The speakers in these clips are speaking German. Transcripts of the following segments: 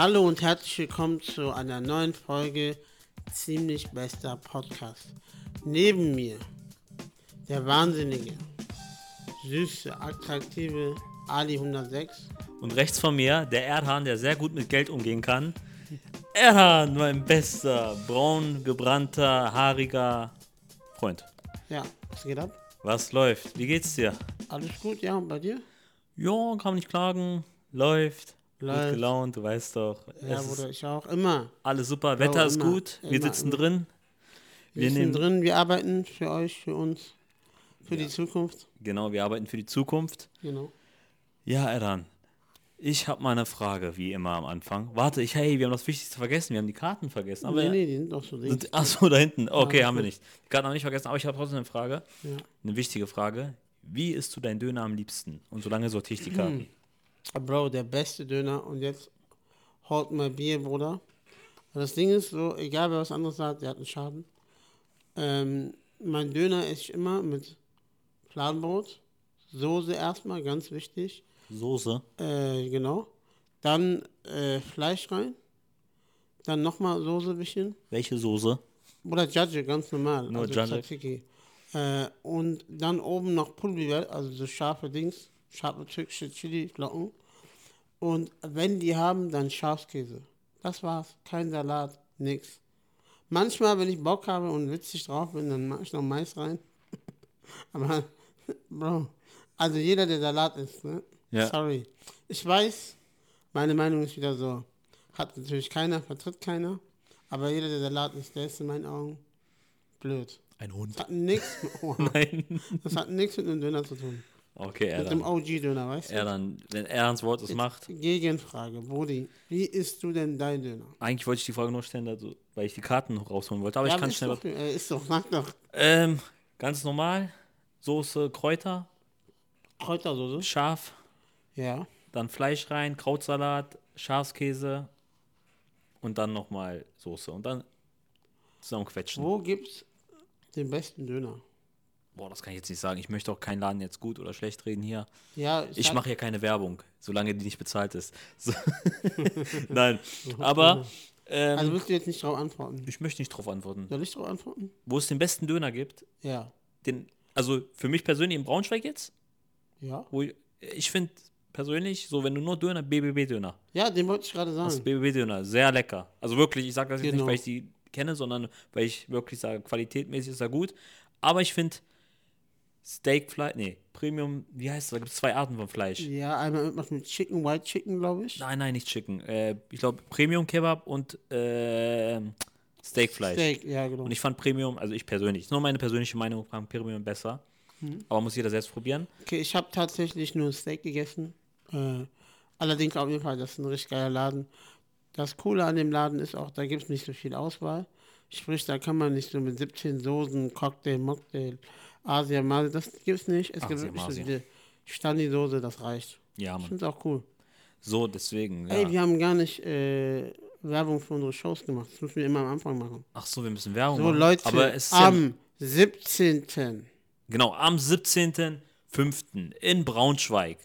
Hallo und herzlich willkommen zu einer neuen Folge Ziemlich Bester Podcast. Neben mir der wahnsinnige, süße, attraktive Ali 106. Und rechts von mir der Erdhahn, der sehr gut mit Geld umgehen kann. Erdhahn, mein bester, braun gebrannter, haariger Freund. Ja, was geht ab? Was läuft? Wie geht's dir? Alles gut, ja, und bei dir? Ja, kann nicht klagen. Läuft. Läuft. Gut gelaunt, du weißt doch. Ja, Bruder, ich auch immer. alles super. Wetter ist immer, gut. Wir immer, sitzen immer. drin. Wir, Wir sind nehmen, drin, wir arbeiten für euch, für uns, für Ja. die Zukunft. genau, wir arbeiten für die Zukunft. Genau. Ja, Erdhahn. Ich habe mal eine Frage, wie immer am Anfang. Warte, ich, hey, wir haben das Wichtigste vergessen. Wir haben die Karten vergessen. Aber nee, nee, die sind doch so. Sind, achso, da hinten. Okay, alles haben wir nicht. Die Karten haben wir nicht vergessen, aber ich habe trotzdem eine Frage. Ja. Eine wichtige Frage. Wie isst du deinen Döner am liebsten? Und solange sortiere ich die Karten. Bro, der beste Döner und jetzt haut mal Bier, Bruder. Das Ding ist so, egal wer was anderes sagt, der hat einen Schaden. Ähm, mein Döner esse ich immer mit Fladenbrot, Soße erstmal, ganz wichtig. Soße. Äh, genau. Dann äh, Fleisch rein. Dann nochmal Soße ein bisschen. Welche Soße? Oder Judge, ganz normal. Nur also Judge. Äh, und dann oben noch Pulver, also so scharfe Dings, scharfe türkische Chili-Flocken. Und wenn die haben, dann Schafskäse. Das war's. Kein Salat, nix. Manchmal, wenn ich Bock habe und witzig drauf bin, dann mache ich noch Mais rein. Aber, Bro, also jeder, der Salat isst, ne? Ja. Sorry. Ich weiß, meine Meinung ist wieder so. Hat natürlich keiner, vertritt keiner. Aber jeder, der Salat isst, der ist in meinen Augen blöd. Ein Hund. Das hat nichts Nein. das hat nichts mit einem Döner zu tun. Okay, Mit dem Erdan. OG-Döner, weißt du? Erdan, wenn Erdans Wort es macht. Gegenfrage, Brudi. Wie isst du denn dein Döner? Eigentlich wollte ich die Frage nur stellen, also, weil ich die Karten noch rausholen wollte. Aber Ja, ich kann schnell. doch, äh, ist doch, sag doch. Ähm, ganz normal. Soße, Kräuter, Kräutersoße? scharf, Ja. dann Fleisch rein, Krautsalat, Schafskäse und dann nochmal Soße. Und dann zusammenquetschen. Wo gibt's den besten Döner? Boah, das kann ich jetzt nicht sagen. Ich möchte auch keinen Laden jetzt gut oder schlecht reden hier. Ja, Ich sag- mache hier keine Werbung, solange die nicht bezahlt ist. So. Nein, aber ähm, Also willst du jetzt nicht drauf antworten? ich möchte nicht drauf antworten. Soll ich drauf antworten? Wo es den besten Döner gibt, Ja. den, also für mich persönlich in Braunschweig jetzt, Ja? wo ich, ich finde persönlich, so wenn du nur Döner, BBB-Döner. Ja, den wollte ich gerade Das sagen. BBB-Döner, sehr lecker. Also wirklich, ich sage das jetzt Genau. nicht, weil ich die kenne, sondern weil ich wirklich sage, qualitätmäßig ist er gut. Aber ich finde Steakfleisch, nee, Premium, wie heißt das? Da gibt es zwei Arten von Fleisch. Ja, einmal irgendwas mit Chicken, White Chicken, glaube ich. Nein, nein, nicht Chicken. Äh, ich glaube Premium Kebab und äh, Steakfleisch. Steak, ja, genau. Und ich fand Premium, also ich persönlich, ist nur meine persönliche Meinung, fand Premium besser. Mhm. Aber muss jeder selbst probieren. Okay, ich habe tatsächlich nur Steak gegessen. Äh, allerdings auf jeden Fall, das ist ein richtig geiler Laden. Das Coole an dem Laden ist auch, da gibt es nicht so viel Auswahl. Sprich, da kann man nicht so mit 17 Soßen, Cocktail, Mocktail, Asia, Mase, das gibt's nicht. Es gibt wirklich so diese Standi-Soße, das reicht. Ja, Ich Mann. finde es auch cool. So, deswegen. Ja. Ey, wir haben gar nicht äh, Werbung für unsere Shows gemacht. Das müssen wir immer am Anfang machen. Ach so, wir müssen Werbung So, machen. Leute, Aber es ist ja, am 17. genau, am 17.05. in Braunschweig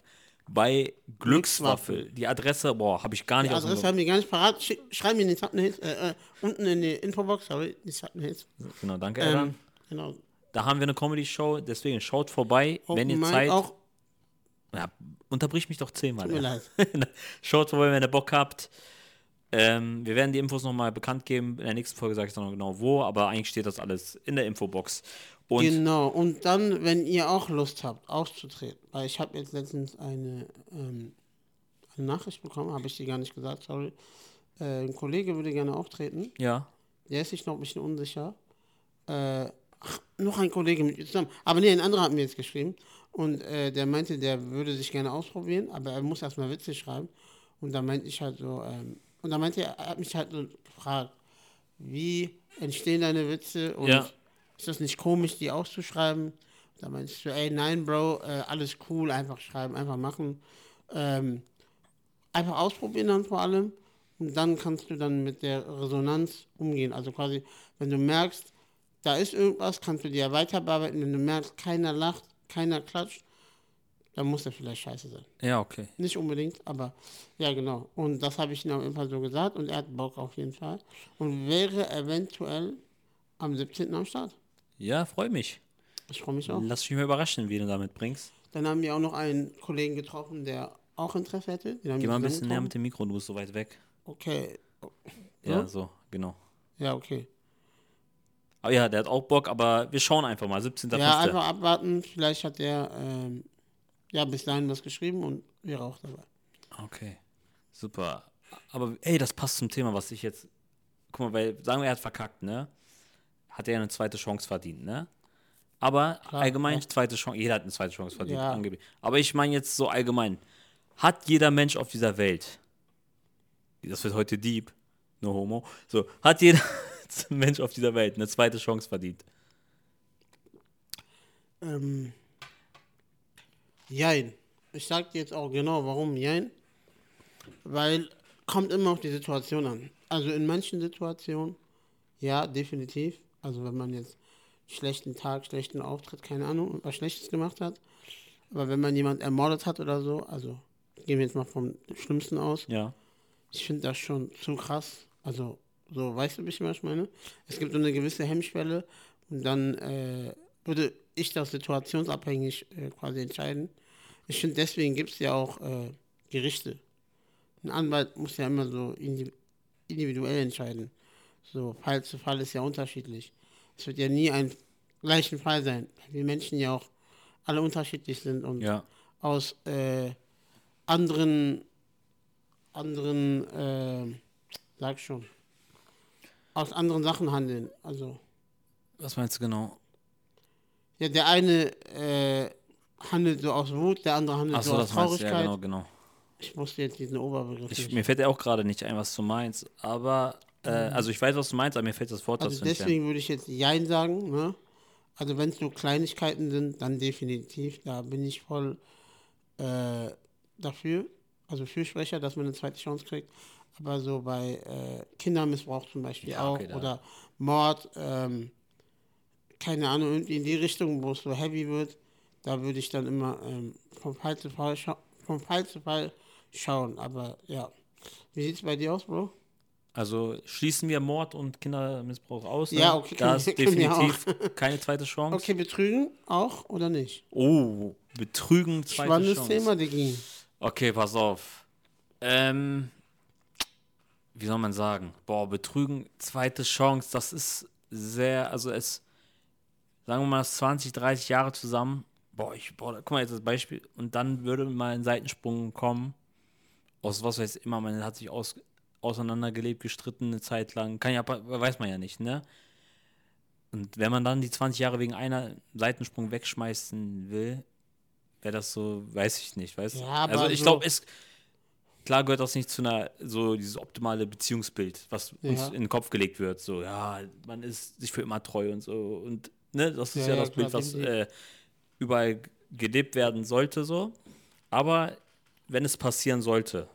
bei Glückswaffel. Die Adresse, boah, habe ich gar Die nicht dem Adresse haben wir gar nicht parat. Schick, schreiben wir in die Thumbnails, äh, äh, unten in die Infobox, sorry, die Thumbnails. Genau, danke, Ähm, genau. Da haben wir eine Comedy-Show, deswegen schaut vorbei, wenn Open ihr Mic Zeit. Auch, Ja, unterbrich mich doch zehnmal. tut mir ja. leid. Schaut vorbei, wenn ihr Bock habt. Ähm, wir werden die Infos nochmal bekannt geben. In der nächsten Folge sage ich dann noch genau wo, aber eigentlich steht das alles in der Infobox. Und Genau, und dann, wenn ihr auch Lust habt, auszutreten, weil ich habe jetzt letztens eine, ähm, eine Nachricht bekommen, habe ich dir gar nicht gesagt, sorry. Äh, ein Kollege würde gerne auftreten, ja, der ist sich noch ein bisschen unsicher. Äh, ach, noch ein Kollege mit mir zusammen, aber nee, ein anderer hat mir jetzt geschrieben und äh, der meinte, der würde sich gerne ausprobieren, aber er muss erstmal Witze schreiben. Und da meinte ich halt so, ähm, und da meinte er, er hat mich halt so gefragt, wie entstehen deine Witze und Ja. ist das nicht komisch, die auszuschreiben? Da meinte ich so, ey, nein, Bro, äh, alles cool, einfach schreiben, einfach machen. Ähm, einfach ausprobieren dann vor allem. Und dann kannst du dann mit der Resonanz umgehen. Also quasi, wenn du merkst, da ist irgendwas, kannst du dir ja weiter bearbeiten. Wenn du merkst, keiner lacht, keiner klatscht, dann muss er vielleicht scheiße sein. Ja, okay. Nicht unbedingt, aber ja, genau. Und das habe ich ihm auf jeden Fall so gesagt und er hat Bock auf jeden Fall. Und wäre eventuell am 17. am Start. Ja, freue mich. Ich freue mich auch. Lass mich mal überraschen, wie du damit bringst. Dann haben wir auch noch einen Kollegen getroffen, der auch Interesse hätte. Geh mal ein bisschen näher mit dem Mikro, du bist so weit weg. Okay. Ja, Ja? so, genau. Ja, okay. Aber ja, der hat auch Bock, aber wir schauen einfach mal. 17. Ja, einfach abwarten. Vielleicht hat er ähm, ja bis dahin was geschrieben und wäre auch dabei. Okay, super. Aber ey, das passt zum Thema, was ich jetzt. Guck mal, weil, sagen wir, er hat verkackt, ne? Hat er eine zweite Chance verdient, ne? Aber Klar, allgemein, ja. zweite Chance, jeder hat eine zweite Chance verdient, Ja. angeblich. Aber ich meine jetzt so allgemein. Hat jeder Mensch auf dieser Welt, das wird heute deep, no homo, so, hat jeder Mensch auf dieser Welt eine zweite Chance verdient? Ähm, jein. Ich sag dir jetzt auch genau, warum Jein. Weil kommt immer auf die Situation an. Also in manchen Situationen, ja, definitiv. Also wenn man jetzt schlechten Tag, schlechten Auftritt, keine Ahnung, was Schlechtes gemacht hat. Aber wenn man jemand ermordet hat oder so, also gehen wir jetzt mal vom Schlimmsten aus, Ja. ich finde das schon zu krass. Also, so, weißt du, was ich meine? Es gibt so eine gewisse Hemmschwelle und dann äh, würde ich das situationsabhängig äh, quasi entscheiden. Ich finde, deswegen gibt es ja auch äh, Gerichte. Ein Anwalt muss ja immer so indi individuell entscheiden. So, Fall zu Fall ist ja unterschiedlich. Es wird ja nie ein gleichen Fall sein, weil wir Menschen ja auch alle unterschiedlich sind und Ja. aus äh, anderen, anderen, äh, sag schon, aus anderen Sachen handeln. Also, Was meinst du genau? ja, der eine äh, handelt so aus Wut, der andere handelt Achso, so aus das meinst du, Traurigkeit. ja, genau, genau. Ich musste jetzt diesen Oberbegriff Ich, nicht. mir fällt ja auch gerade nicht ein, was du meinst, aber, äh, also ich weiß, was du meinst, aber mir fällt das Wort Mhm. Also dazu nicht ein. deswegen würde ich jetzt Jein sagen, ne? Also wenn es nur Kleinigkeiten sind, dann definitiv. Da bin ich voll äh, dafür, also Fürsprecher, dass man eine zweite Chance kriegt. Aber so bei äh, Kindermissbrauch zum Beispiel Ja, auch okay, oder Mord, ähm, keine Ahnung, irgendwie in die Richtung, wo es so heavy wird, da würde ich dann immer ähm, vom, Fall zu Fall vom Fall zu Fall schauen. Aber ja, wie sieht es bei dir aus, Bro? Also schließen wir Mord und Kindermissbrauch aus. Ne? Ja, okay, Da ist definitiv keine zweite Chance. Okay, betrügen auch oder nicht? Oh, Betrügen, zweite Spannendes Chance. Thema, Digi. Okay, pass auf. Ähm, wie soll man sagen? Boah, Betrügen, zweite Chance, das ist sehr, also es, sagen wir mal, 20, 30 Jahre zusammen. Boah, ich, boah, guck mal jetzt das Beispiel. Und dann würde mal ein Seitensprung kommen. Aus was weiß immer, man hat sich aus, auseinandergelebt, gestritten eine Zeit lang. Kann ja, weiß man ja nicht, ne? Und wenn man dann die 20 Jahre wegen einer Seitensprung wegschmeißen will, wäre das so, weiß ich nicht, weißt du? Ja, aber also ich so- glaube, es klar gehört das nicht zu einer so dieses optimale Beziehungsbild, was uns Ja. in den Kopf gelegt wird. So, ja, man ist sich für immer treu und so. Und ne, das ist Ja, ja, das Bild, klar, was definitiv. äh, überall gelebt werden sollte, so. Aber wenn es passieren sollte,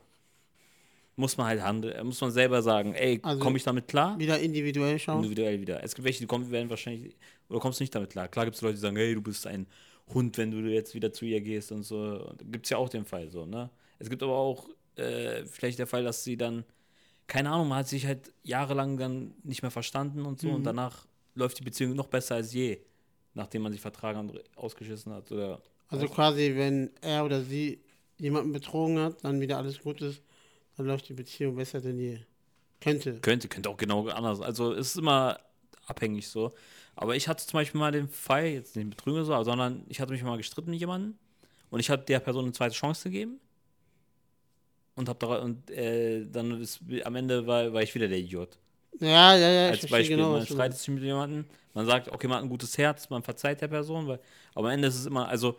muss man halt handeln, muss man selber sagen, ey, Also- komme ich damit klar? Wieder individuell schauen. individuell wieder. Es gibt welche, die kommen, werden wahrscheinlich, oder kommst du nicht damit klar. Klar gibt es Leute, die sagen, hey, du bist ein Hund, wenn du jetzt wieder zu ihr gehst und so. Gibt es ja auch den Fall so, ne? Es gibt aber auch äh, vielleicht der Fall, dass sie dann, keine Ahnung, man hat sich halt jahrelang dann nicht mehr verstanden und so Mhm. und danach läuft die Beziehung noch besser als je, nachdem man sich vertragen und ausgeschissen hat. Oder Also quasi, wenn er oder sie jemanden betrogen hat, dann wieder alles gut ist, dann läuft die Beziehung besser denn je. Könnte. Könnte, könnte auch genau anders. Also es ist immer abhängig so. Aber ich hatte zum Beispiel mal den Fall, jetzt nicht Betrüger so, sondern ich hatte mich mal gestritten mit jemandem und ich habe der Person eine zweite Chance gegeben. Und hab da, und äh, dann ist, am Ende war, war ich wieder der Idiot. Ja, ja, ja, Als Beispiel, genau, man streitet sich mit jemandem, man sagt, okay, man hat ein gutes Herz, man verzeiht der Person, weil, aber am Ende ist es immer, also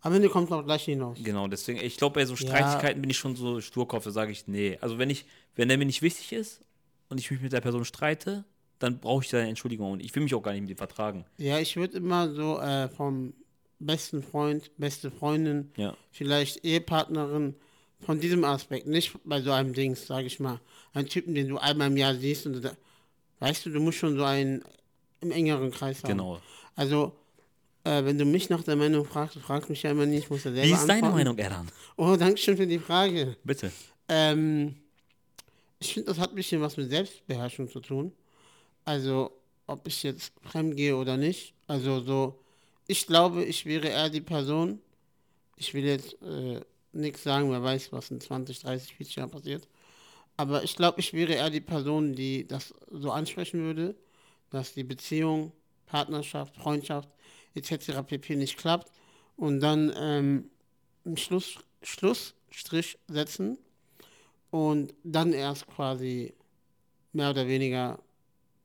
Am Ende kommt es auch gleich hinaus. Genau, deswegen, ich glaube, bei so Ja. Streitigkeiten bin ich schon so Sturkopf, da sage ich, nee. Also wenn ich, wenn der mir nicht wichtig ist und ich mich mit der Person streite, dann brauche ich da eine Entschuldigung und ich will mich auch gar nicht mit ihm vertragen. Ja, ich würde immer so äh, vom besten Freund, beste Freundin, Ja. vielleicht Ehepartnerin, von diesem Aspekt, nicht bei so einem Dings, sage ich mal, einen Typen, den du einmal im Jahr siehst und da, weißt du, du musst schon so einen im engeren Kreis haben. Genau. Also Äh, wenn du mich nach der Meinung fragst, du fragst mich ja immer nie, ich muss ja selber Wie ist deine antworten. Meinung, Eran? Oh, danke schön für die Frage. Bitte. Ähm, ich finde, das hat ein bisschen was mit Selbstbeherrschung zu tun. Also, ob ich jetzt fremd gehe oder nicht. Also, so, ich glaube, ich wäre eher die Person, ich will jetzt äh, nichts sagen, wer weiß, was in 20, 30, 40 Jahren passiert. Aber ich glaube, ich wäre eher die Person, die das so ansprechen würde, dass die Beziehung, Partnerschaft, Freundschaft etc. pp. nicht klappt und dann ähm, einen Schluss, Schlussstrich setzen und dann erst quasi mehr oder weniger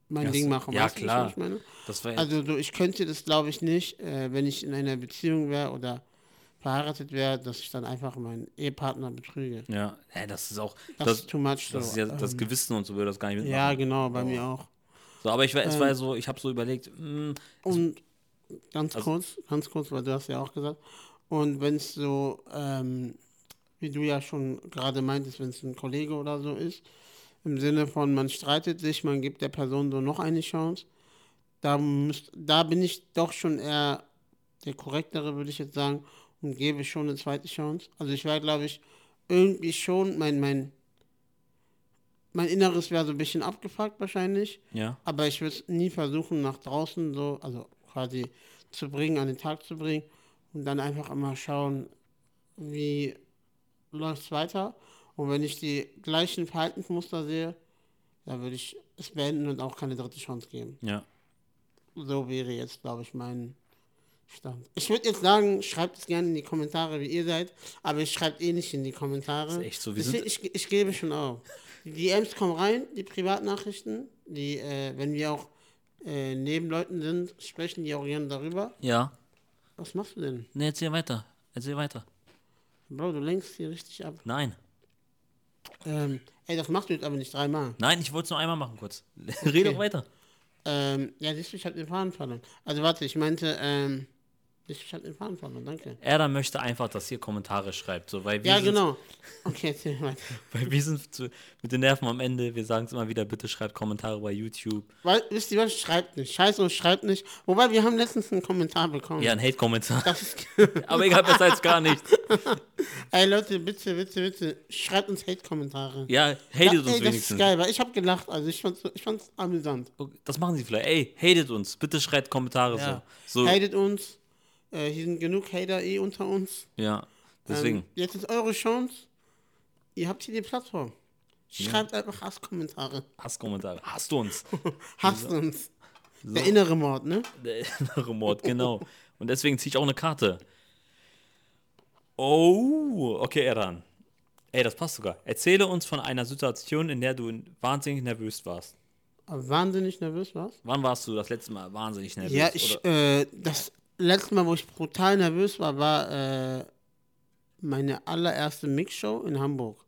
mein Ja, Ding machen. ja, du, klar. was ich? Das Also so, ich könnte das glaube ich nicht, äh, wenn ich in einer Beziehung wäre oder verheiratet wäre, dass ich dann einfach meinen Ehepartner betrüge. ja, ja, das ist auch. Das, Das, ist too much. das so. ist ja das Ähm, Gewissen und so würde das gar nicht mitmachen. ja, genau, bei mir auch. So, aber ich war, es Ähm, war so, ich habe so überlegt, hm, mh, Und ganz Also- kurz, ganz kurz, weil du hast ja auch gesagt, und wenn es so, ähm, wie du ja schon gerade meintest, wenn es ein Kollege oder so ist, im Sinne von, man streitet sich, man gibt der Person so noch eine Chance, da, müsst, da bin ich doch schon eher der korrektere, würde ich jetzt sagen, und gebe schon eine zweite Chance. Also ich wäre, glaube ich, irgendwie schon, mein, mein, mein Inneres wäre so ein bisschen abgefuckt wahrscheinlich, ja. aber ich würde es nie versuchen, nach draußen so, also quasi zu bringen, an den Tag zu bringen und dann einfach immer schauen, wie läuft es weiter. Und wenn ich die gleichen Verhaltensmuster sehe, dann würde ich es beenden und auch keine dritte Chance geben. Ja. So wäre jetzt, glaube ich, mein Stand. Ich würde jetzt sagen, schreibt es gerne in die Kommentare, wie ihr seid, aber ich schreibt eh nicht in die Kommentare. Das ist echt so, wir Deswegen, ich, ich gebe schon auf. Die DMs kommen rein, die Privatnachrichten, die, äh, wenn wir auch äh, neben Leuten sind, sprechen die auch gerne darüber. Ja. Was machst du denn? Ne, erzähl weiter. Erzähl weiter. Bro, du lenkst hier richtig ab. Nein. Ähm, ey, das machst du jetzt aber nicht dreimal. Nein, ich wollte es nur einmal machen kurz. Rede doch weiter. Ähm, ja, siehst du, ich hab den Faden verloren. Also warte, ich meinte, ähm, ich den Faden verloren, danke. Er möchte einfach, dass ihr Kommentare schreibt. So, weil wir Ja, sind, genau. Okay, erzähl weiter. Weil wir sind zu, mit den Nerven am Ende. Wir sagen es immer wieder, bitte schreibt Kommentare bei YouTube. Weil, wisst ihr was? Schreibt nicht. Scheiße, und schreibt nicht. Wobei, wir haben letztens einen Kommentar bekommen. Ja, ein Hate-Kommentar. Aber egal, besser als gar nichts. ey Leute, bitte, bitte, bitte, schreibt uns Hate-Kommentare. Ja, hatet uns ey, das ist wenigstens. geil, weil ich habe gelacht. Also ich fand's, ich fand's amüsant. Das machen sie vielleicht. Ey, hatet uns. Bitte schreibt Kommentare Ja. so. So, Hatet uns. Äh, hier sind genug Hater eh unter uns. ja. Deswegen. Ähm, jetzt ist eure Chance. Ihr habt hier die Plattform. Schreibt einfach Hasskommentare. Hasskommentare. Hasst uns. Hasst uns. Der innere Mord, ne? Der innere Mord, genau. Und deswegen ziehe ich auch eine Karte. Oh, okay, Eran. Ey, das passt sogar. Erzähle uns von einer Situation, in der du wahnsinnig nervös warst. Wahnsinnig nervös warst? Wann warst du das letzte Mal wahnsinnig nervös? Ja, ich, äh, das letzte Mal, wo ich brutal nervös war, war äh, meine allererste Mixshow in Hamburg.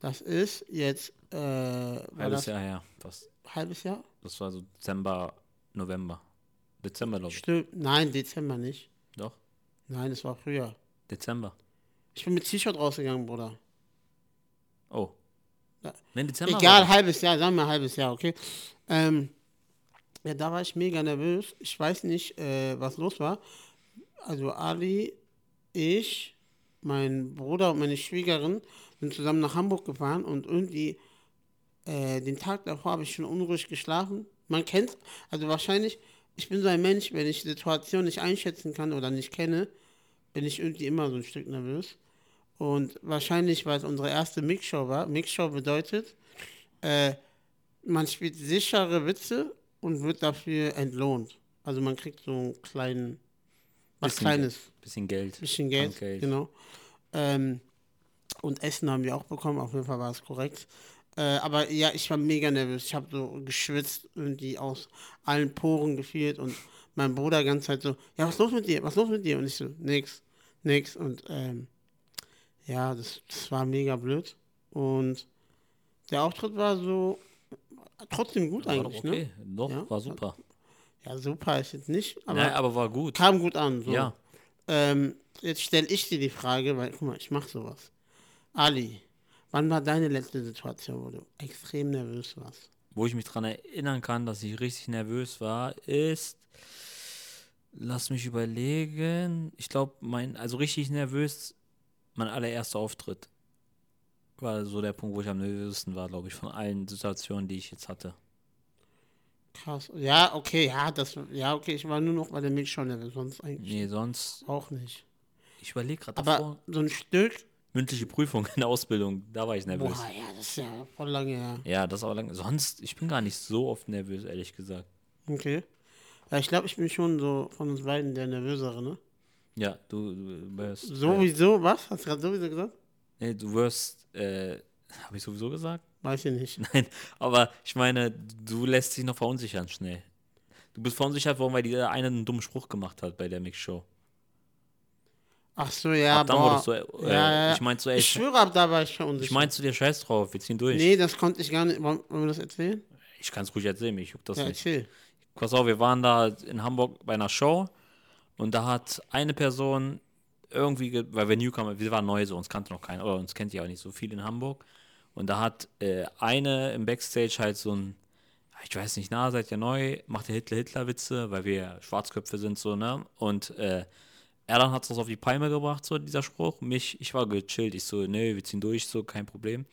Das ist jetzt, äh, halbes das Jahr her. Fast. halbes Jahr? Das war so Dezember, November. Dezember, glaube ich. Stimmt. Nein, Dezember nicht. Doch. Nein, es war früher. Dezember. Ich bin mit T-Shirt rausgegangen, Bruder. Oh. Ja. Nein, Dezember. Egal, halbes Jahr, sagen wir halbes Jahr, okay? Ähm, ja, da war ich mega nervös. Ich weiß nicht, äh, was los war. Also Ali, ich, mein Bruder und meine Schwiegerin sind zusammen nach Hamburg gefahren und irgendwie äh, den Tag davor habe ich schon unruhig geschlafen. Man kennt, also wahrscheinlich, ich bin so ein Mensch, wenn ich Situation nicht einschätzen kann oder nicht kenne, bin ich irgendwie immer so ein Stück nervös. Und wahrscheinlich, weil es unsere erste Mixshow war. Mixshow bedeutet, äh, man spielt sichere Witze und wird dafür entlohnt. Also man kriegt so einen kleinen, was Bisschen Kleines. Bisschen Geld. bisschen Geld, Geld. genau. Ähm, und Essen haben wir auch bekommen, auf jeden Fall war es korrekt. Äh, aber ja, ich war mega nervös. Ich habe so geschwitzt, irgendwie aus allen Poren gefühlt und mein Bruder ganz Zeit so, ja, was ist los mit dir? Was ist los mit dir? Und ich so, nix, nix. Und ähm, ja, das, das war mega blöd. Und der Auftritt war so trotzdem gut eigentlich, okay. ne? Doch, Ja. war super. Ja, super ist jetzt nicht, aber Nein, aber war gut. kam gut an. So. Ja. Ähm, jetzt stelle ich dir die Frage, weil, guck mal, ich mache sowas. Ali, wann war deine letzte Situation, wo du extrem nervös warst? Wo ich mich dran erinnern kann, dass ich richtig nervös war, ist Lass mich überlegen. Ich glaube, mein, also richtig nervös, mein allererster Auftritt war so der Punkt, wo ich am nervösesten war, glaube ich, von allen Situationen, die ich jetzt hatte. Krass. Ja, okay, ja, das, ja, okay, ich war nur noch bei der nervös, sonst eigentlich Nee, sonst, auch nicht. ich überlege gerade Aber davor. so ein Stück, Mündliche Prüfung in der Ausbildung, da war ich nervös. boah, ja, das ist ja voll lange her. Ja, das aber lang. Sonst, ich bin gar nicht so oft nervös, ehrlich gesagt. Okay. Ja, ich glaube, ich bin schon so von uns beiden der Nervösere, ne? Ja, du, du. Äh, Sowieso, was? Hast du gerade sowieso gesagt? Nee, du wirst. Äh, Habe ich sowieso gesagt? Weiß ich nicht. Nein, aber ich meine, du lässt dich noch verunsichern schnell. Du bist verunsichert worden, weil dieser eine einen dummen Spruch gemacht hat bei der Mix-Show. Ach so, ja, Ab dann boah. du, äh, ja, ja, ich meinte so, ey, Ich schwöre, ab da war ich schon unsicher. ich meinte zu dir, scheiß drauf, wir ziehen durch. Nee, das konnte ich gar nicht. Wollen wir das erzählen? Ich kann es ruhig erzählen, mich juckt das Ja, nicht. erzähl. Pass auf, wir waren da in Hamburg bei einer Show und da hat eine Person irgendwie, ge- weil wir Newcomer, wir waren neu so, uns kannte noch keiner, oder uns kennt ja auch nicht so viel in Hamburg. Und da hat äh, eine im Backstage halt so ein, ich weiß nicht, na, seid ihr neu, macht ihr Hitler-Hitler-Witze, weil wir Schwarzköpfe sind, so, ne? Und äh, Erdan hat es auf die Palme gebracht, so dieser Spruch. Mich, ich war gechillt, ich so, nee, wir ziehen durch, so, kein Problem.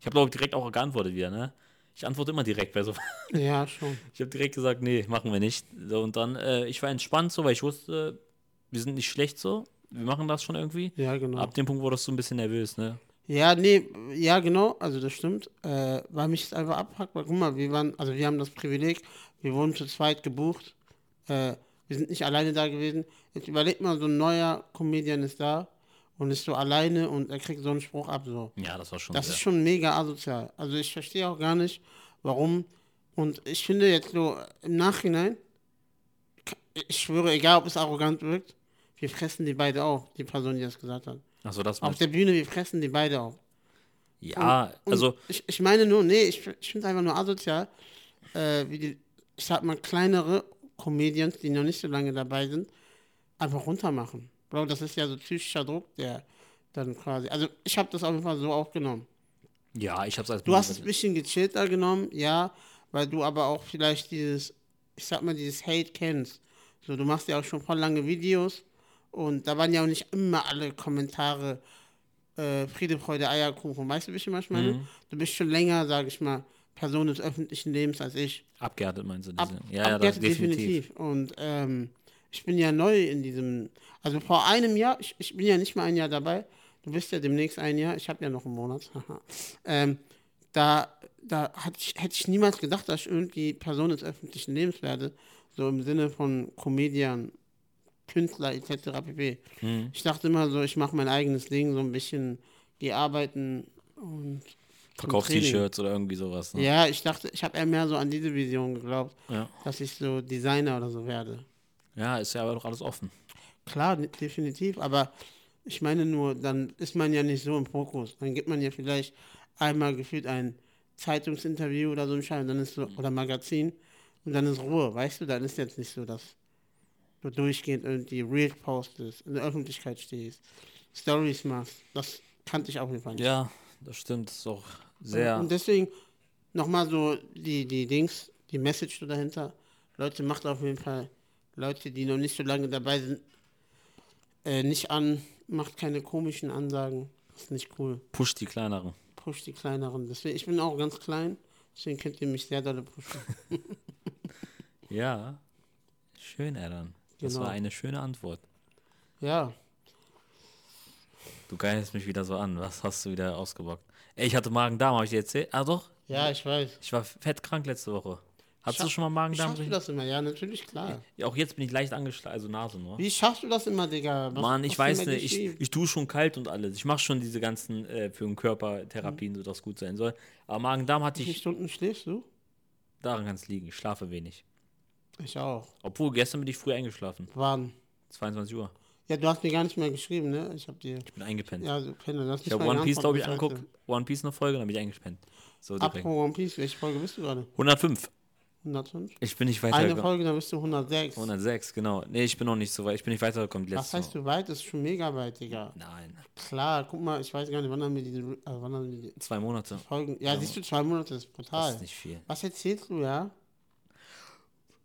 Ich habe, glaube ich, direkt auch geantwortet wieder, ne? Ich antworte immer direkt bei so Ja, schon. ich habe direkt gesagt, nee, machen wir nicht. So, und dann, äh, ich war entspannt so, weil ich wusste, wir sind nicht schlecht so. Wir machen das schon irgendwie. Ja, genau. Ab dem Punkt wurdest du ein bisschen nervös, ne? Ja, nee, ja, genau, also das stimmt. Äh, weil mich das einfach abpackt, weil guck mal, wir waren, also wir haben das Privileg, wir wurden zu zweit gebucht. Äh, wir sind nicht alleine da gewesen. Jetzt überleg mal, so ein neuer Comedian ist da und ist so alleine und er kriegt so einen Spruch ab, so. Ja, das war schon Das sehr. ist schon mega asozial. Also ich verstehe auch gar nicht, warum. Und ich finde jetzt so im Nachhinein, ich schwöre, egal ob es arrogant wirkt, wir fressen die beide auf, die Person, die das gesagt hat. Achso, das Auf der Bühne, wir fressen die beide auf. Ja, Und also, Ich, ich meine nur, nee, ich, ich finde es einfach nur asozial, äh, wie die, ich sag mal, kleinere Comedians, die noch nicht so lange dabei sind, einfach runtermachen. Bro, das ist ja so psychischer Druck, der dann quasi. Also ich habe das auf jeden Fall so aufgenommen. ja, ich hab's als Du hast es ein bisschen gechillter genommen, ja, weil du aber auch vielleicht dieses, ich sag mal, dieses Hate kennst. So, du machst ja auch schon voll lange Videos und da waren ja auch nicht immer alle Kommentare äh, Friede, Freude, Eierkuchen. Weißt du, wie ich immer meine? Du bist schon länger, sage ich mal, Person des öffentlichen Lebens als ich. abgehärtet, meinst du? Ab, Diese? ja, ja, das abgehärtet definitiv. Und ähm, ich bin ja neu in diesem, also vor einem Jahr, ich, ich bin ja nicht mal ein Jahr dabei, du bist ja demnächst ein Jahr, ich habe ja noch einen Monat. ähm, da da hatte ich, hätte ich niemals gedacht, dass ich irgendwie Person des öffentlichen Lebens werde, so im Sinne von Comedian, Künstler etc. pp. Hm. Ich dachte immer so, ich mache mein eigenes Ding, so ein bisschen, gehe arbeiten und Verkaufst. T-Shirts oder irgendwie sowas. Ne? ja, ich dachte, ich habe eher mehr so an diese Vision geglaubt, Ja. dass ich so Designer oder so werde. ja, ist ja aber doch alles offen. Klar, de- definitiv, aber ich meine nur, dann ist man ja nicht so im Fokus. Dann gibt man ja vielleicht einmal gefühlt ein Zeitungsinterview oder so ein Schein, dann ist so, oder Magazin und dann ist Ruhe, weißt du, dann ist jetzt nicht so, dass du durchgehend irgendwie Real postest, in der Öffentlichkeit stehst, Stories machst. Das kannte ich auf jeden Fall nicht. Ja, das stimmt. Das ist auch sehr. Und deswegen nochmal so die, die Dings, die Message dahinter. Leute, macht auf jeden Fall Leute, die noch nicht so lange dabei sind, äh, nicht an, macht keine komischen Ansagen. Das ist nicht cool. pusht die kleineren. Push die kleineren. Deswegen, ich bin auch ganz klein, deswegen könnt ihr mich sehr dolle pushen. Ja. Schön, Erdan. Das Genau. war eine schöne Antwort. Ja, Du geilst mich wieder so an. Was hast du wieder ausgebockt? Ey, ich hatte Magen-Darm, habe ich dir erzählt? Ah, doch. ja, ich weiß. Ich war fettkrank letzte Woche. Hattest du schon mal Magen-Darm? Schaffst du das immer? Ja, natürlich, klar. Ja, auch jetzt bin ich leicht angeschlagen, also Nase nur. Wie schaffst du das immer, Digga? Was- Mann, ich weiß nicht, ich, ich tue schon kalt und alles. Ich mache schon diese ganzen äh, für den Körper Therapien, so dass gut sein soll. Aber Magen-Darm hatte Wie viele ich, Stunden schläfst du? daran kann es liegen. Ich schlafe wenig. Ich auch. Obwohl, gestern bin ich früh eingeschlafen. Wann? 22 Uhr. Ja, du hast mir gar nicht mehr geschrieben, ne? Ich hab dir. Ich bin eingepennt. Ja, so Penner. Das ich habe One Piece, glaube ich, angeguckt. One Piece eine Folge, dann bin ich eingepennt. So. Apropos One Piece, welche Folge bist du gerade? 105. 105? Ich bin nicht Eine weitergekommen. Folge, dann bist du 106. 106, genau. Nee, ich bin noch nicht so weit. Ich bin nicht weitergekommen. Was heißt du weit? Das ist schon mega weit, Digga. Nein. Klar, guck mal, ich weiß gar nicht, wann haben wir diese äh, wann haben wir die Zwei Monate. Folgen. Ja, siehst du, zwei Monate ist Das brutal. ist nicht viel. Was erzählst du, ja?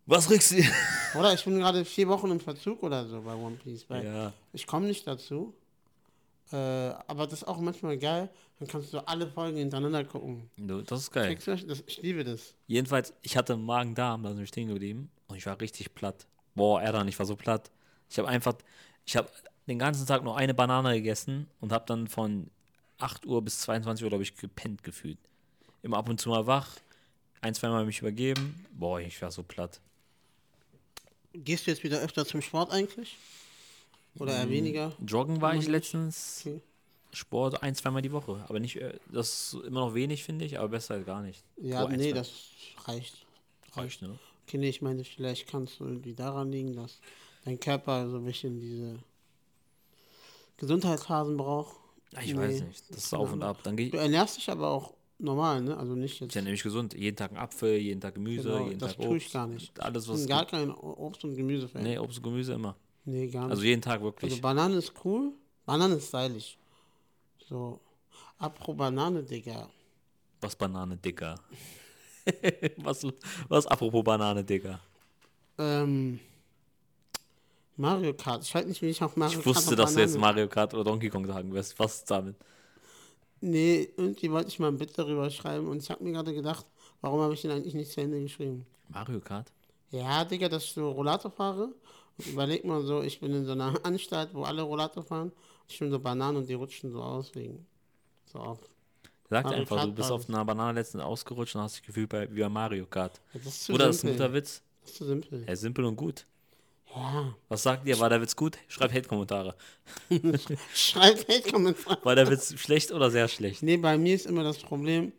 Was regst du? Oder ich bin gerade vier Wochen im Verzug oder so bei One Piece, weil Ja. ich komme nicht dazu. Äh, aber das ist auch manchmal geil. Dann kannst du alle Folgen hintereinander gucken. Du, Das ist geil. Du? Das- Ich liebe das. Jedenfalls, ich hatte Magen-Darm, da sind wir stehen geblieben. Und ich war richtig platt. Boah, Erdan, ich war so platt. Ich habe einfach, ich habe den ganzen Tag nur eine Banane gegessen und habe dann von 8 Uhr bis 22 Uhr, glaube ich, gepennt gefühlt. Immer ab und zu mal wach, ein, zweimal mich übergeben. Boah, ich war so platt. Gehst du jetzt wieder öfter zum Sport eigentlich? Oder Mm. eher weniger? Joggen war ich letztens. Okay. Sport ein, zweimal die Woche. Aber nicht, äh, das ist immer noch wenig, finde ich, aber besser als gar nicht. Ja, ein, nee, zwei- das reicht. reicht, ne? Okay, nee, ich meine, vielleicht kannst du irgendwie daran liegen, dass dein Körper so ein bisschen diese Gesundheitsphasen braucht. Ja, Ich Nee, weiß nicht. Das ist auf und ab. Dann Du ernährst dich aber auch normal, ne? Also nicht jetzt. Ich ernähre mich gesund. Jeden Tag ein Apfel, jeden Tag Gemüse, Genau, jeden das Tag tue Obst. ich gar nicht. Alles, Ich was bin es gar gibt. kein Obst- und Gemüse-Fan. Nee, Obst und Gemüse immer. Nee, gar nicht. Also jeden Tag wirklich. Also Banane ist cool. Banane ist stylisch. So. Apro Banane, Digga. was Banane, Dicker? was, was apropos Banane, Dicker? Ähm. Mario Kart. Ich weiß nicht, wie ich auf Mario Ich Kart wusste, auf dass du jetzt Banane- Mario Kart oder Donkey Kong sagen wirst. Was ist damit? Nee, irgendwie wollte ich mal ein Bit darüber schreiben und ich habe mir gerade gedacht, warum habe ich den eigentlich nicht zu Ende geschrieben? Mario Kart? Ja, Digga, dass ich so Rollator fahre. Und überleg mal so, ich bin in so einer Anstalt, wo alle Rollator fahren. Ich bin so Bananen und die rutschen so aus wegen. So auf. Sag Mario einfach, du Kart bist war auf einer Banane letztens ausgerutscht und hast dich gefühlt bei, wie bei Mario Kart. Ja, das ist zu Oder das ist ein simpel. guter Witz. Das ist zu simpel. Ja, simpel und gut. Ja. Was sagt ihr? War der Witz gut? Schreibt Hate-Kommentare. Schreibt Hate-Kommentare. War der Witz schlecht oder sehr schlecht? Nee, bei mir ist immer das Problem,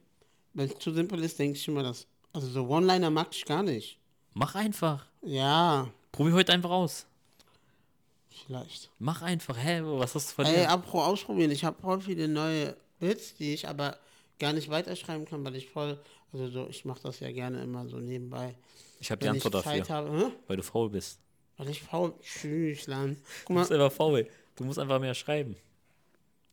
wenn es zu simpel ist, denke ich immer, dass. Also so One-Liner mag ich gar nicht. Mach einfach. Ja, Probier heute einfach aus. vielleicht. Mach einfach. Hä, was hast du von Ey, dir? apropos ausprobieren, ich habe voll viele neue Bits, die ich aber gar nicht weiterschreiben kann, weil ich voll, also so, ich mache das ja gerne immer so nebenbei. Ich habe die Antwort dafür. habe, hä? Weil du faul bist. Weil ich faul, tschüss, Lan. Du bist einfach faul. Du musst einfach mehr schreiben.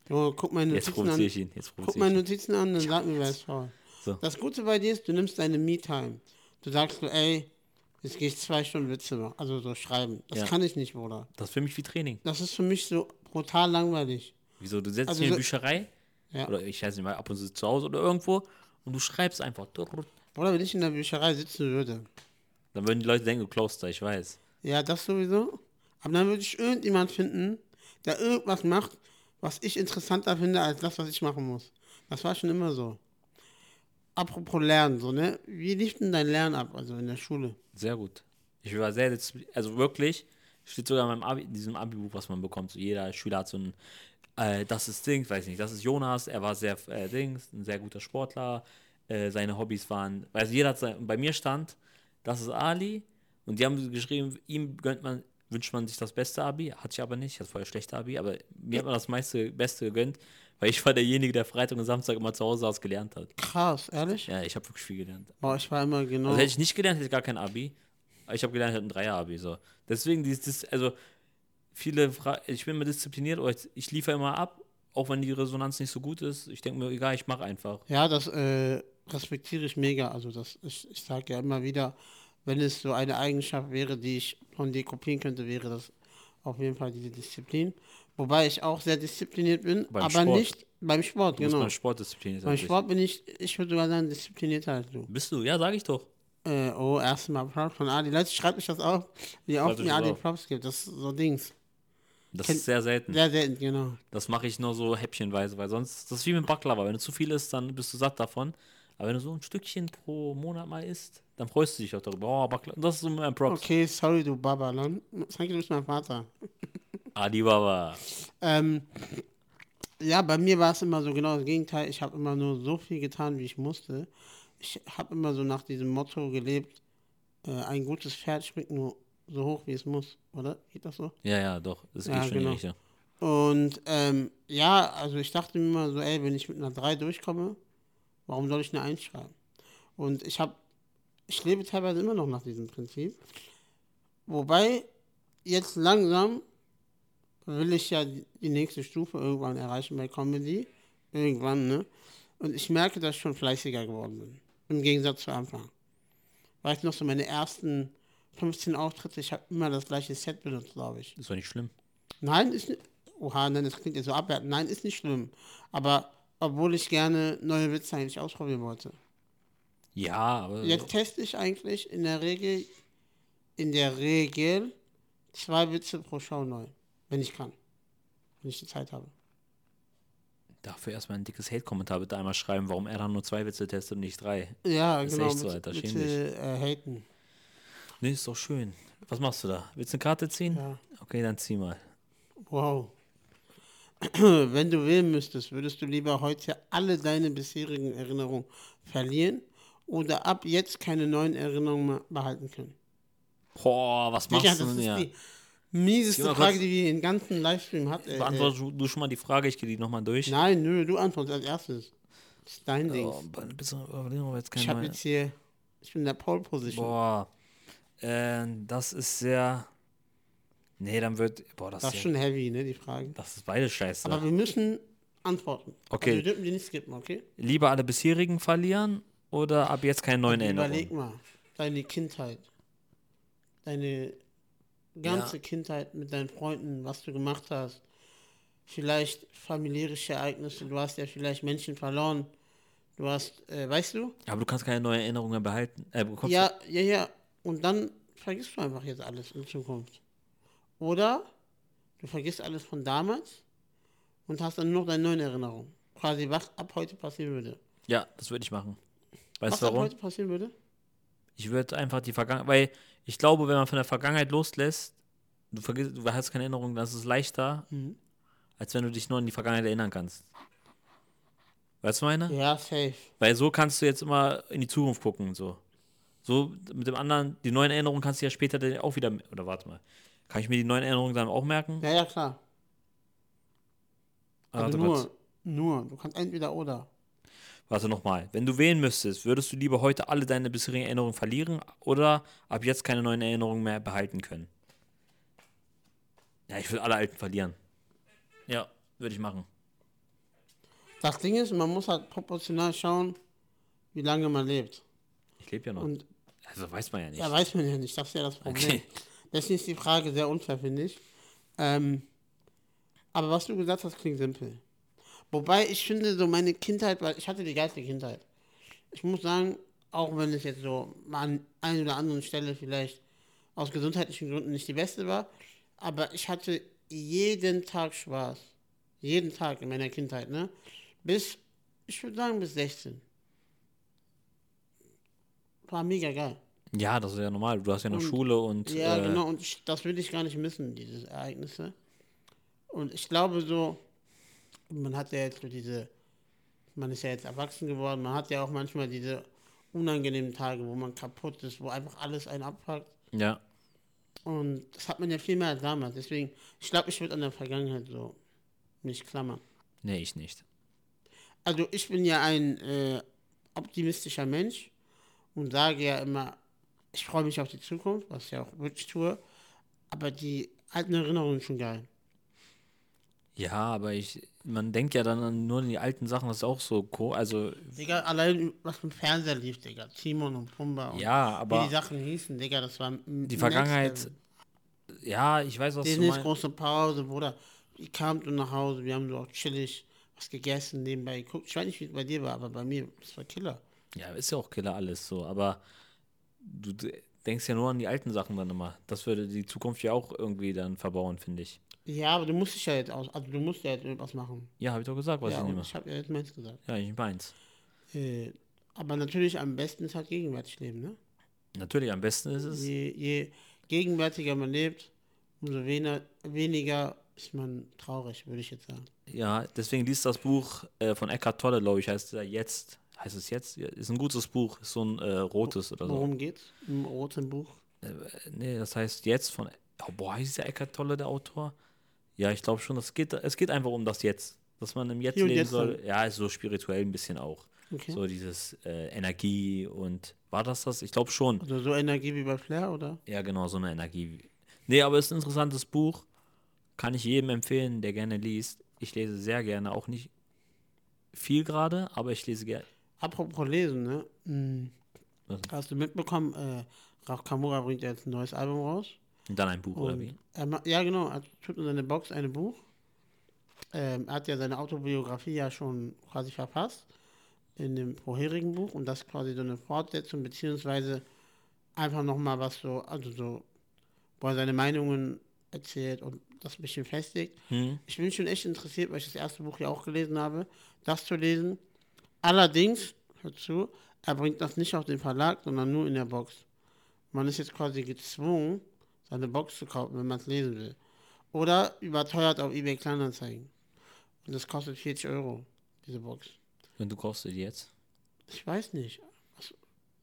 Junge, guck meine Jetzt Notizen provoziere an. ich ihn. Jetzt Guck provoziere meine. Notizen an und sag mir, wer ist faul. So. Das Gute bei dir ist, du nimmst deine Me-Time. Du sagst so, ey, jetzt gehe ich zwei Stunden Witze machen, also so schreiben. Das Ja. kann ich nicht, Bruder. Das ist für mich wie Training. Das ist für mich so brutal langweilig. Wieso? Du setzt Also dich in die Bücherei Ja. oder ich weiß nicht mal, ab und zu zu Hause oder irgendwo und du schreibst einfach. Bruder, wenn ich in der Bücherei sitzen würde, Dann würden die Leute denken, du klaust da, ich weiß. Ja, das sowieso. Aber dann würde ich irgendjemand finden, der irgendwas macht, was ich interessanter finde als das, was ich machen muss. Das war schon immer so. Apropos Lernen, so, ne? Wie lief denn dein Lernen ab, also in der Schule? Sehr gut. Ich war sehr, also wirklich, steht sogar in Abi, in diesem Abi-Buch, was man bekommt. So jeder Schüler hat so ein, äh, das ist Dings, weiß nicht, das ist Jonas, er war sehr, äh, Dings, ein sehr guter Sportler. Äh, seine Hobbys waren, also jeder hat sein, bei mir stand, das ist Ali. Und die haben geschrieben, ihm gönnt man, wünscht man sich das beste Abi. Hatte ich aber nicht, ich hatte vorher schlechte Abi, aber mir hat man das meiste, beste gegönnt, weil ich war derjenige, der Freitag und Samstag immer zu Hause saß gelernt hat. Krass, ehrlich? Ja, ich habe wirklich viel gelernt. Boah, ich war immer genau. Also hätte ich nicht gelernt, hätte ich gar kein Abi. Aber ich habe gelernt, ich hatte ein Dreier-Abi. So. Deswegen, dieses, also viele Fra ich bin immer diszipliniert, ich liefere immer ab, auch wenn die Resonanz nicht so gut ist. Ich denke mir, egal, ich mache einfach. Ja, das äh, respektiere ich mega. Also das, ich, ich sage ja immer wieder, wenn es so eine Eigenschaft wäre, die ich von dir kopieren könnte, wäre das auf jeden Fall diese Disziplin. Wobei ich auch sehr diszipliniert bin, Beim aber Sport. nicht beim Sport, Du genau. beim Sportdisziplin Beim Sport bin ich, ich würde sogar sagen, disziplinierter als du. Bist du? Ja, sag ich doch. Äh, oh, erstmal Props von Adi. Leute, schreibt mich das auf, wie oft mir Adi auf. Props gibt. Das ist so Dings. Das Kenn- ist sehr selten. Sehr selten, genau. Das mache ich nur so häppchenweise, weil sonst, das ist wie mit Baklava. Wenn du zu viel isst, dann bist du satt davon. Aber wenn du so ein Stückchen pro Monat mal isst, dann freust du dich auch darüber. Oh, Baklava. Das ist so mein Props. Okay, sorry, du Babalan. Danke, du bist mein Vater. Adi Baba. Ähm, ja, bei mir war es immer so genau das Gegenteil. Ich habe immer nur so viel getan, wie ich musste. Ich habe immer so nach diesem Motto gelebt, äh, ein gutes Pferd springt nur so hoch, wie es muss, oder? Geht das so? Ja, ja, doch. Das geht Ja, schon in die genau. Richtung. Und ähm, ja, also ich dachte mir immer so, ey, wenn ich mit einer 3 durchkomme, warum soll ich eine 1 schreiben? Und ich habe, ich lebe teilweise immer noch nach diesem Prinzip. Wobei, jetzt langsam will ich ja die nächste Stufe irgendwann erreichen bei Comedy. Irgendwann, ne? Und ich merke, dass ich schon fleißiger geworden bin. Im Gegensatz zu Anfang. War ich noch so meine ersten 15 Auftritte, ich habe immer das gleiche Set benutzt, glaube ich. Ist doch nicht schlimm. Nein, ist nicht. Oha, nein, das klingt ja so abwertend. Nein, ist nicht schlimm. Aber obwohl ich gerne neue Witze eigentlich ausprobieren wollte. Ja, aber. Jetzt teste ich eigentlich in der Regel, in der Regel zwei Witze pro Show neu. Wenn ich kann. Wenn ich die Zeit habe. Dafür erstmal ein dickes Hate-Kommentar bitte einmal schreiben, warum er dann nur zwei Witze testet und nicht drei. Ja, Das ist genau. echt so, bitte, Alter, schäm bitte äh, haten. Nee, ist doch schön. Was machst du da? Willst du eine Karte ziehen? Ja. Okay, dann zieh mal. Wow. Wenn du wählen müsstest, würdest du lieber heute alle deine bisherigen Erinnerungen verlieren oder ab jetzt keine neuen Erinnerungen mehr behalten können? Boah, was machst Digga, du das denn die mieseste mal Frage, die wir im ganzen Livestream hatten. Äh, Beantworte du- du schon mal die Frage, ich gehe die nochmal durch. Nein, nö, du antwortest als erstes. Das ist dein Ding. Oh, ich habe neue- jetzt hier, ich bin in der Pole Position. Boah. Äh, das ist sehr. Nee, dann wird. Boah, das, das ist schon heavy, ne, die Fragen. das ist beide scheiße. Aber wir müssen antworten. Okay. Also wir dürfen die nicht skippen, okay? Lieber alle bisherigen verlieren oder ab jetzt keine neuen Überleg Erinnerungen? mal, deine Kindheit, deine ganze Kindheit mit deinen Freunden, was du gemacht hast, vielleicht familiäre Ereignisse, du hast ja vielleicht Menschen verloren, du hast, äh, weißt du? Aber du kannst keine neuen Erinnerungen behalten. Äh, Ja, ja, ja, und dann vergisst du einfach jetzt alles in Zukunft. Oder du vergisst alles von damals und hast dann nur noch deine neuen Erinnerungen. Quasi, was ab heute passieren würde. Ja, das würde ich machen. Weißt was warum? heute passieren würde? Ich würde einfach die Vergangenheit, weil ich glaube, wenn man von der Vergangenheit loslässt, du vergisst, du hast keine Erinnerung, dann ist es leichter, Mhm. als wenn du dich nur an die Vergangenheit erinnern kannst. Weißt du meine? Ja, safe. Weil so kannst du jetzt immer in die Zukunft gucken und so. So mit dem anderen, die neuen Erinnerungen kannst du ja später dann auch wieder, oder warte mal, kann ich mir die neuen Erinnerungen dann auch merken? Ja, ja, klar. Ah, Also warte, kurz. nur, nur. Du kannst entweder oder. Warte nochmal. Wenn du wählen müsstest, würdest du lieber heute alle deine bisherigen Erinnerungen verlieren oder ab jetzt keine neuen Erinnerungen mehr behalten können? Ja, ich will alle alten verlieren. Ja, würde ich machen. Das Ding ist, man muss halt proportional schauen, wie lange man lebt. Ich lebe ja noch. Und also weiß man ja nicht. ja, weiß man ja nicht, das ist ja das Problem. Okay. Deswegen ist die Frage sehr unfair, finde ich. Ähm, aber was du gesagt hast, klingt simpel. Wobei ich finde, so meine Kindheit, weil ich hatte die geilste Kindheit. Ich muss sagen, auch wenn es jetzt so an einer oder anderen Stelle vielleicht aus gesundheitlichen Gründen nicht die beste war, aber ich hatte jeden Tag Spaß. Jeden Tag in meiner Kindheit, ne? Bis, ich würde sagen, bis 16. War mega geil. ja, das ist ja normal. Du hast ja noch Und- Schule und. Ja, äh, genau, und ich, das will ich gar nicht missen, diese Ereignisse. Und ich glaube so, man hat ja jetzt so diese, man ist ja jetzt erwachsen geworden, man hat ja auch manchmal diese unangenehmen Tage, wo man kaputt ist, wo einfach alles einen abpackt. Ja. Und das hat man ja viel mehr als damals. Deswegen, ich glaube, ich würde an der Vergangenheit so mich klammern. Nee, ich nicht. Also ich bin ja ein äh, optimistischer Mensch und sage ja immer, ich freue mich auf die Zukunft, was ich ja auch wirklich tue, aber die alten Erinnerungen sind schon geil. Ja, aber ich. Man denkt ja dann an nur an die alten Sachen, das ist auch so. Co also. Digga, allein was im Fernseher lief, Digga, Timon und Pumba und Ja, wie aber. die Sachen hießen, Digga, das war Die Vergangenheit, Level. Ja, ich weiß, was du Disneys meinst. große Pause, Bruder. Ich kam du nach Hause, wir haben so auch chillig was gegessen, nebenbei geguckt. Ich weiß nicht, wie es bei dir war, aber bei mir, das war Killer. Ja, ist ja auch Killer alles so, aber du denkst ja nur an die alten Sachen dann immer. Das würde die Zukunft ja auch irgendwie dann verbauen, finde ich. Ja, aber du musst dich ja jetzt aus, also du musst ja jetzt irgendwas machen. Ja, habe ich doch gesagt, was ja, ich nehme. ich habe ja jetzt meins gesagt. Ja, ich meins. Äh, aber natürlich am besten ist halt gegenwärtig leben, ne? Natürlich, am besten ist es. Je, je gegenwärtiger man lebt, umso weniger, weniger ist man traurig, würde ich jetzt sagen. Ja, deswegen liest das Buch äh, von Eckhart Tolle, glaube ich, heißt er jetzt. Heißt es jetzt? Ist ein gutes Buch, ist so ein äh, rotes oder so. Worum geht's im roten Buch? Nee, das heißt jetzt von. Oh, boah, heißt der Eckart Tolle der Autor? Ja, ich glaube schon. Das geht, es geht einfach um das Jetzt. Dass man im Jetzt Hier leben jetzt soll. Ja, ist so spirituell ein bisschen auch. Okay. So dieses äh, Energie und. War das das? Ich glaube schon. Also so Energie wie bei Flair, oder? Ja, genau, so eine Energie. Nee, aber es ist ein interessantes Buch. Kann ich jedem empfehlen, der gerne liest. Ich lese sehr gerne, auch nicht viel gerade, aber ich lese gerne. Apropos lesen, ne? Hm. Hast du mitbekommen, äh, Rauch Kamura bringt jetzt ein neues Album raus. Und dann ein Buch, oder Und wie? er ja, genau. Er tut in seine Box ein Buch. Ähm, er hat ja seine Autobiografie ja schon quasi verfasst in dem vorherigen Buch und das quasi so eine Fortsetzung, beziehungsweise einfach nochmal was so, also so, wo er seine Meinungen erzählt und das ein bisschen festigt. Hm? Ich bin schon echt interessiert, weil ich das erste Buch ja auch gelesen habe, das zu lesen. Allerdings, hör zu, er bringt das nicht auf den Verlag, sondern nur in der Box. Man ist jetzt quasi gezwungen, seine Box zu kaufen, wenn man es lesen will. Oder überteuert auf eBay Kleinanzeigen. Und das kostet 40 Euro, diese Box. Und du kaufst sie jetzt? Ich weiß nicht. Also,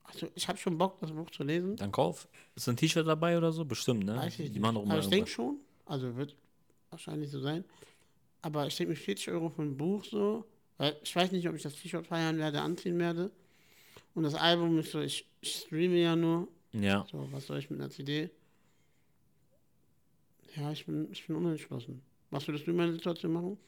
also ich habe schon Bock, das Buch zu lesen. Dann kauf. Ist ein T-Shirt dabei oder so? Bestimmt, ne? Weiß ich Die machen doch immer Aber ich denke schon. Also wird wahrscheinlich so sein. Aber ich denke mir 40 Euro für ein Buch so. Weil ich weiß nicht, ob ich das T-Shirt feiern werde, anziehen werde. Und das Album ist so, ich, ich streame ja nur. Ja. So, was soll ich mit einer CD? Ja, ich bin, ich bin unentschlossen. Was würdest du in meiner Situation machen?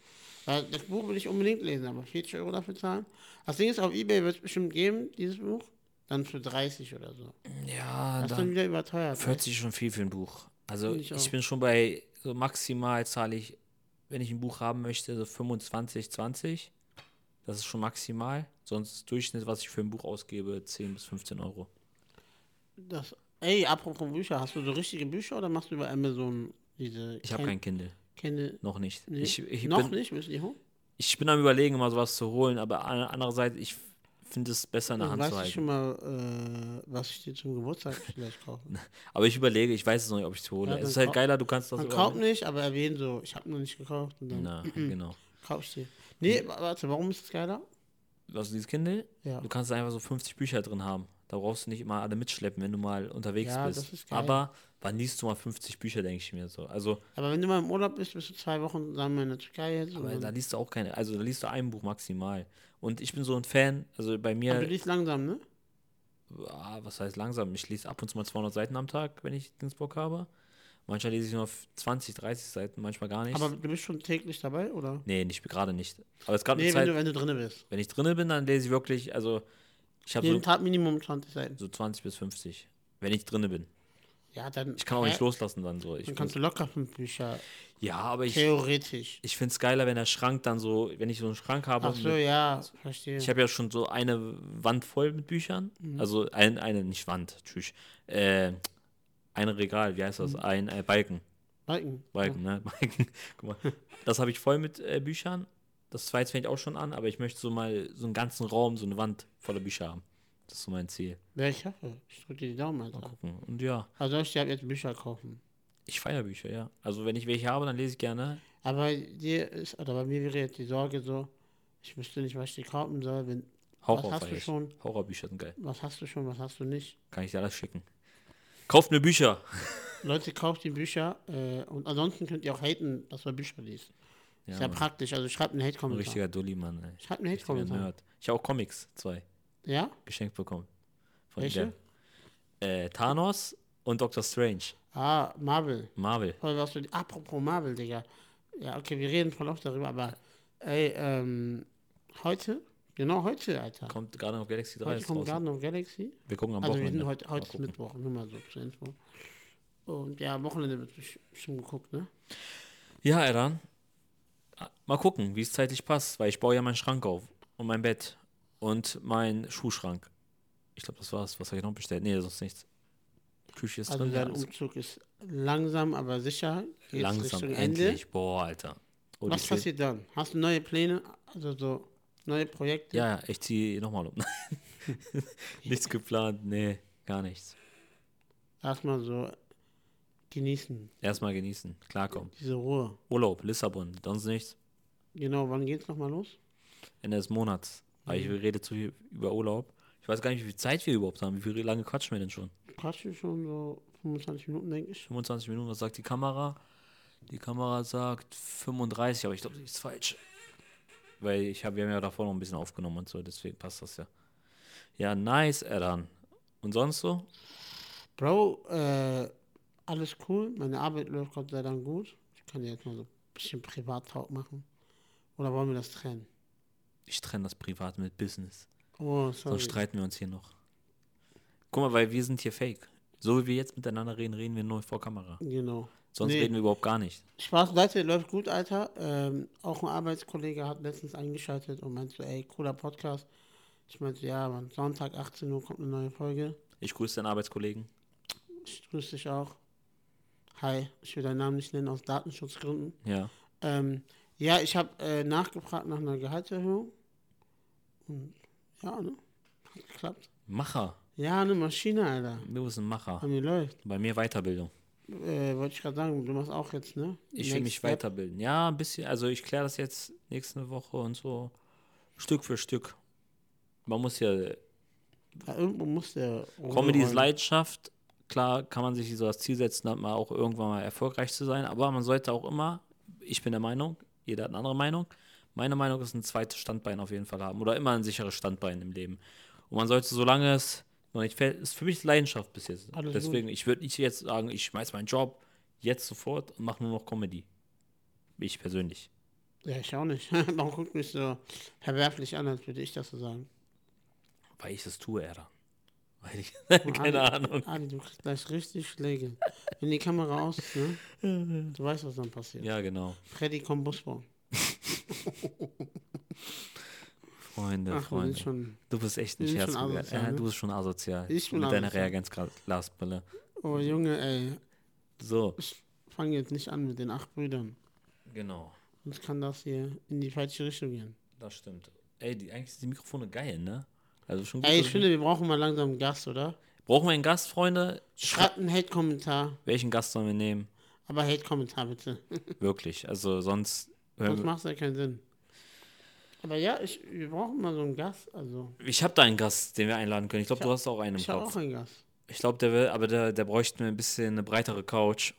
Das Buch will ich unbedingt lesen, aber 40 Euro dafür zahlen. Das Ding ist, auf Ebay wird es bestimmt geben, dieses Buch. Dann für 30 oder so. Ja, Das ist dann wieder überteuert. 40 ist schon viel für ein Buch. Also ich ich, bin schon bei so maximal zahle ich, wenn ich ein Buch haben möchte, so 25, 20. Das ist schon maximal. Sonst Durchschnitt, was ich für ein Buch ausgebe, 10 bis 15 Euro. Das, ey, apropos Bücher, hast du so richtige Bücher oder machst du über Amazon diese Ich habe kein Kindle. Kindle? Noch nicht. Nee, Ich, ich, noch bin, nicht, du die holen? ich bin am überlegen, mal sowas zu holen, aber an- andererseits, ich finde es besser in der Hand zu halten. schon mal, äh, was ich dir zum Geburtstag vielleicht kaufe? Aber ich überlege, ich weiß es noch nicht, ob ich es hole. Ja, es ist halt geiler, du kannst das Man kauft nicht, aber erwähnen so, ich habe noch nicht gekauft und dann Na, genau. kauf ich dir. Nee, wa- warte, warum ist es geiler? Was dieses Kindle? Ja. Du kannst einfach so 50 Bücher drin haben. Da brauchst du nicht immer alle mitschleppen, wenn du mal unterwegs Ja, bist. das ist geil. Aber wann liest du mal 50 Bücher, denke ich mir so. Also, Aber wenn du mal im Urlaub bist, bist du zwei Wochen zusammen in der Türkei jetzt. Aber da liest du auch keine, also da liest du ein Buch maximal. Und ich bin so ein Fan, also bei aber du mir, liest langsam, ne? ah, was heißt langsam? Ich lese ab und zu mal 200 Seiten am Tag, wenn ich den Bock habe. Manchmal lese ich nur 20, 30 Seiten, manchmal gar nicht. Aber du bist schon täglich dabei, oder? nee, nicht gerade nicht. Aber es gab Nee, eine wenn Zeit, du, wenn du drin bist. wenn ich drinne bin, dann lese ich wirklich, also ich habe Jeden so, Tag Minimum 20 Seiten. so 20 bis 50, wenn ich drinne bin. Ja, dann. Ich kann auch nicht Hä? loslassen dann so. Ich Dann kannst du locker fünf Bücher. ja, aber ich, Theoretisch. ich finde es geiler, wenn der Schrank dann so, wenn ich so einen Schrank habe. Ach so, mit, ja, verstehe. ich habe ja schon so eine Wand voll mit Büchern. Mhm. Also ein, eine, nicht Wand, tschüss. Äh, ein Regal, wie heißt das? Ein äh, Balken. Balken. Balken, ne? Balken. Guck mal. Das habe ich voll mit äh, Büchern. Das zweite fängt auch schon an, aber ich möchte so mal so einen ganzen Raum, so eine Wand voller Bücher haben. Das ist so mein Ziel. Wer ich hoffe. Ich drücke dir die Daumen, Mal Alter. gucken. Und ja, Also ich dir jetzt Bücher kaufen. ich feiere Bücher, ja. Also wenn ich welche habe, dann lese ich gerne. Aber dir ist, oder bei mir wäre jetzt die Sorge so, ich wüsste nicht, was ich dir kaufen soll. Wenn, Horror hast feier du schon? Horrorbücher sind geil. was hast du schon, was hast du nicht? Kann ich dir alles schicken. Kauft mir Bücher. Leute, kauft die Bücher äh, und ansonsten könnt ihr auch haten, dass man Bücher liest. Ist ja Mann. praktisch, also schreibt einen Ein Hate-Kommentar. richtiger Dulli, Mann. Ey. Schreibt einen Hate-Kommentar. Ich habe auch Comics, zwei, Ja? geschenkt bekommen. Von Welche? der- Äh, Thanos und Doctor Strange. Ah, Marvel. Marvel. Voll was du, apropos Marvel, Digga. Ja, okay, wir reden voll oft darüber, aber ey, ähm, heute, genau heute, Alter. Kommt gerade noch Galaxy 3 heute kommt draußen. Garden of Galaxy. Wir gucken am Also wir Wochenende. sind heute, heute ist. Mittwoch, nur mal so zur Info. Und ja, am Wochenende wird bestimmt geguckt, ne? Ja, Eran. Mal gucken, wie es zeitlich passt, weil ich baue ja meinen Schrank auf und mein Bett und mein Schuhschrank. Ich glaube, das war's. Was habe ich noch bestellt? Nee, sonst nichts. Küche ist Also drin. ja, dein alles Umzug ist langsam, aber sicher. Geht's langsam, Richtung endlich. Boah, Alter. Oh, Was passiert dann? Hast du neue Pläne? Also so neue Projekte? Ja, ja, ich ziehe nochmal um. nichts geplant, nee, gar nichts. Erstmal so genießen, Erstmal genießen, klarkommen. diese Ruhe. Urlaub, Lissabon, sonst nichts. Genau, wann geht's nochmal los? Ende des Monats. Aber ich rede zu viel über Urlaub. Ich weiß gar nicht, wie viel Zeit wir überhaupt haben. Wie viel lange quatschen wir denn schon? Quatsch schon so 25 Minuten, denke ich. 25 Minuten, was sagt die Kamera? Die Kamera sagt 35, aber ich glaube, die ist falsch. Weil ich habe, wir haben ja davor noch ein bisschen aufgenommen und so, deswegen passt das ja. Ja, nice, Eran. Und sonst so? Bro, äh, alles cool. Meine Arbeit läuft Gott sei Dank gut. Ich kann jetzt mal so ein bisschen Privattalk machen. Oder wollen wir das trennen? Ich trenne das Privat mit Business. Oh, Sonst sorry. streiten wir uns hier noch. Guck mal, weil wir sind hier fake. So wie wir jetzt miteinander reden, reden wir nur vor Kamera. Genau. Sonst Nee. reden wir überhaupt gar nicht. Spaß beiseite, läuft gut, Alter. Ähm, auch ein Arbeitskollege hat letztens eingeschaltet und meinte so, ey, cooler Podcast. Ich meinte, ja, man, Sonntag 18 Uhr kommt eine neue Folge. Ich grüße deinen Arbeitskollegen. Ich grüße dich auch. Hi, ich will deinen Namen nicht nennen aus Datenschutzgründen. Ja. Ähm, ja, ich habe äh, nachgefragt nach einer Gehaltserhöhung. Und ja, ne? Hat geklappt. Macher. Ja, eine Maschine, Alter. Du bist ein Macher. Bei mir läuft. Bei mir Weiterbildung. Äh, wollte ich gerade sagen, du machst auch jetzt, ne? Ich will mich Step. weiterbilden. Ja, ein bisschen. Also ich kläre das jetzt nächste Woche und so. Stück für Stück. Man muss ja. Ja, irgendwo muss der. Comedy ist. Leidenschaft. Klar kann man sich so das Ziel setzen, dann mal auch irgendwann mal erfolgreich zu sein. Aber man sollte auch immer, ich bin der Meinung, jeder hat eine andere Meinung. Meine Meinung ist ein zweites Standbein auf jeden Fall haben. Oder immer ein sicheres Standbein im Leben. Und man sollte, solange es noch nicht fällt, ist für mich Leidenschaft bis jetzt. Alles Deswegen, ich würde nicht jetzt sagen, ich schmeiß meinen Job jetzt sofort und mache nur noch Comedy. Ich persönlich. Ja, ich auch nicht. Warum guckt mich so verwerflich an, als würde ich das so sagen? Weil ich es tue, Erda. Ich, keine Ali, Ahnung. Ali, du kriegst gleich richtig Schläge. Wenn die Kamera aus ist, ne? Du weißt, was dann passiert. Ja, genau. Freddy Kombusbo. Freunde, Ach, Freunde. schon. Du bist echt herzlich. asozial, Ja, ne? du bist schon asozial. Ich bin Mit deiner asozial. Reagenzglasbrille. Oh, Junge, ey. So, Ich fange jetzt nicht an mit den acht Brüdern. genau. Sonst kann das hier in die falsche Richtung gehen. Das stimmt. Ey, die, eigentlich sind die Mikrofone geil, ne? Also schon gut. Ey, ich finde, wir brauchen mal langsam einen Gast, oder? Brauchen wir einen Gast, Freunde? Schreibt einen Hate-Kommentar. Welchen Gast sollen wir nehmen? Aber Hate-Kommentar bitte. Wirklich. Also sonst. Sonst macht es ja keinen Sinn. Aber ja, ich, wir brauchen mal so einen Gast. Also, Ich habe da einen Gast, den wir einladen können. Ich glaube, Ich du hast auch einen im ich habe Kopf. auch einen Gast. Ich glaube, der will, aber der, der bräuchte mir ein bisschen eine breitere Couch.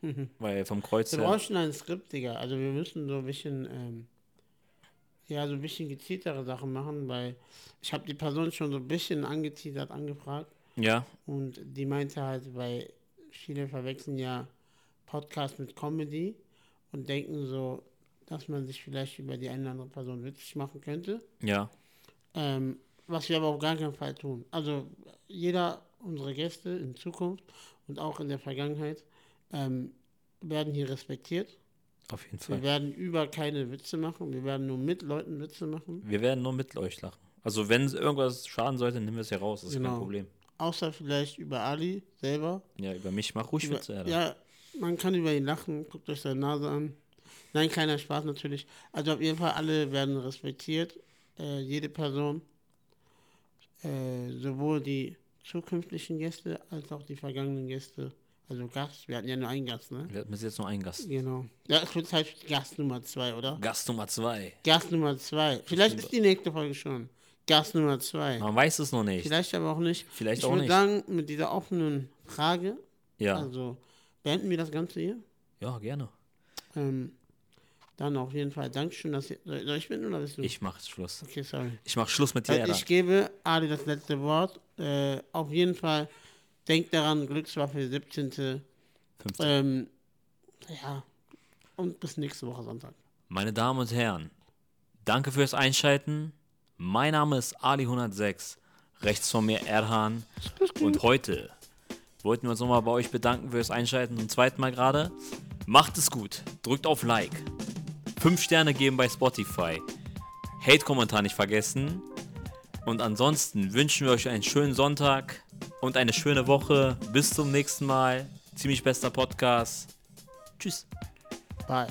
Weil vom Kreuz Wir her. bräuchten ein Skript, Digga. Also wir müssen so ein bisschen, ähm, ja, so ein bisschen gezieltere Sachen machen, weil ich habe die Person schon so ein bisschen angeteasert, angefragt. Ja, Und die meinte halt, weil viele verwechseln ja Podcast mit Comedy und denken so, dass man sich vielleicht über die eine oder andere Person witzig machen könnte. ja. Ähm, was wir aber auf gar keinen Fall tun. Also jeder unserer Gäste in Zukunft und auch in der Vergangenheit ähm, werden hier respektiert. Auf jeden Wir Fall. werden über keine Witze machen. Wir werden nur mit Leuten Witze machen. Wir werden nur mit euch lachen. Also wenn irgendwas schaden sollte, nehmen wir es ja raus. Das ist Genau. kein Problem. Außer vielleicht über Ali selber. Ja, über mich mach ruhig Über, Witze, Alter. ja, man kann über ihn lachen. Guckt euch seine Nase an. Nein, kleiner Spaß natürlich. Also auf jeden Fall alle werden respektiert. Äh, jede Person. Äh, sowohl die zukünftigen Gäste als auch die vergangenen Gäste. Also Gast. Wir hatten ja nur einen Gast, ne? Wir hatten bis jetzt nur einen Gast. Genau. Ja, wird Zeit für Gast Nummer zwei, oder? Gast Nummer zwei. Gast Nummer zwei. Vielleicht ist die nächste Folge schon. Gast Nummer zwei. Man weiß es noch nicht. Vielleicht aber auch nicht. Vielleicht ich auch würde nicht. sagen, mit dieser offenen Frage, Ja. also beenden wir das Ganze hier. Ja, gerne. Ähm, dann auf jeden Fall Dankeschön, dass ihr. Soll ich beenden oder bist du? Ich mach Schluss. Okay, sorry. Ich mach Schluss mit dir, Alter. ich gebe Ali das letzte Wort. Äh, auf jeden Fall denkt daran, Glückswaffe 17. 15. Ähm, ja. Und bis nächste Woche Sonntag. Meine Damen und Herren, danke fürs Einschalten. Mein Name ist Ali106. Rechts von mir Erhan. Und heute wollten wir uns nochmal bei euch bedanken fürs Einschalten zum zweiten Mal gerade. Macht es gut. Drückt auf Like. Fünf Sterne geben bei Spotify. Hate-Kommentar nicht vergessen. Und ansonsten wünschen wir euch einen schönen Sonntag und eine schöne Woche. Bis zum nächsten Mal. Ziemlich bester Podcast. Tschüss. Bye.